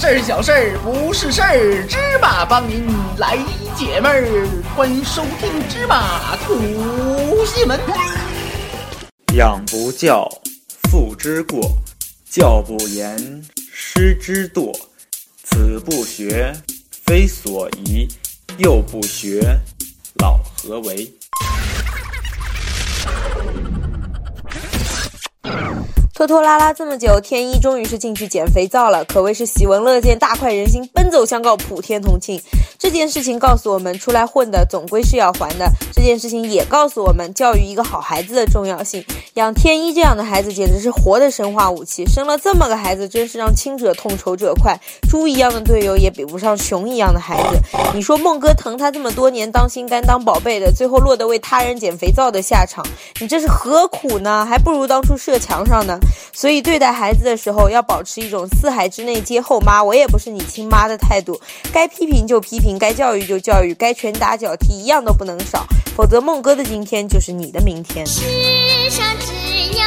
事儿小事儿不是事儿，芝麻帮您来解闷儿。欢迎收听芝麻吐西门。养不教，父之过；教不严，师之惰。子不学，非所宜；幼不学，老何为？拖拖拉拉这么久，天一终于是进去捡肥皂了，可谓是喜闻乐见，大快人心，奔走相告，普天同庆。这件事情告诉我们，出来混的总归是要还的。这件事情也告诉我们，教育一个好孩子的重要性。养天一这样的孩子，简直是活的生化武器。生了这么个孩子，真是让亲者痛，仇者快。猪一样的队友也比不上熊一样的孩子。你说孟哥疼他这么多年，当心肝当宝贝的，最后落得为他人捡肥皂的下场，你这是何苦呢？还不如当初射墙上呢。所以对待孩子的时候，要保持一种四海之内皆后妈，我也不是你亲妈的态度。该批评就批评，该教育就教育，该拳打脚踢一样都不能少，否则梦哥的今天就是你的明天。世上只有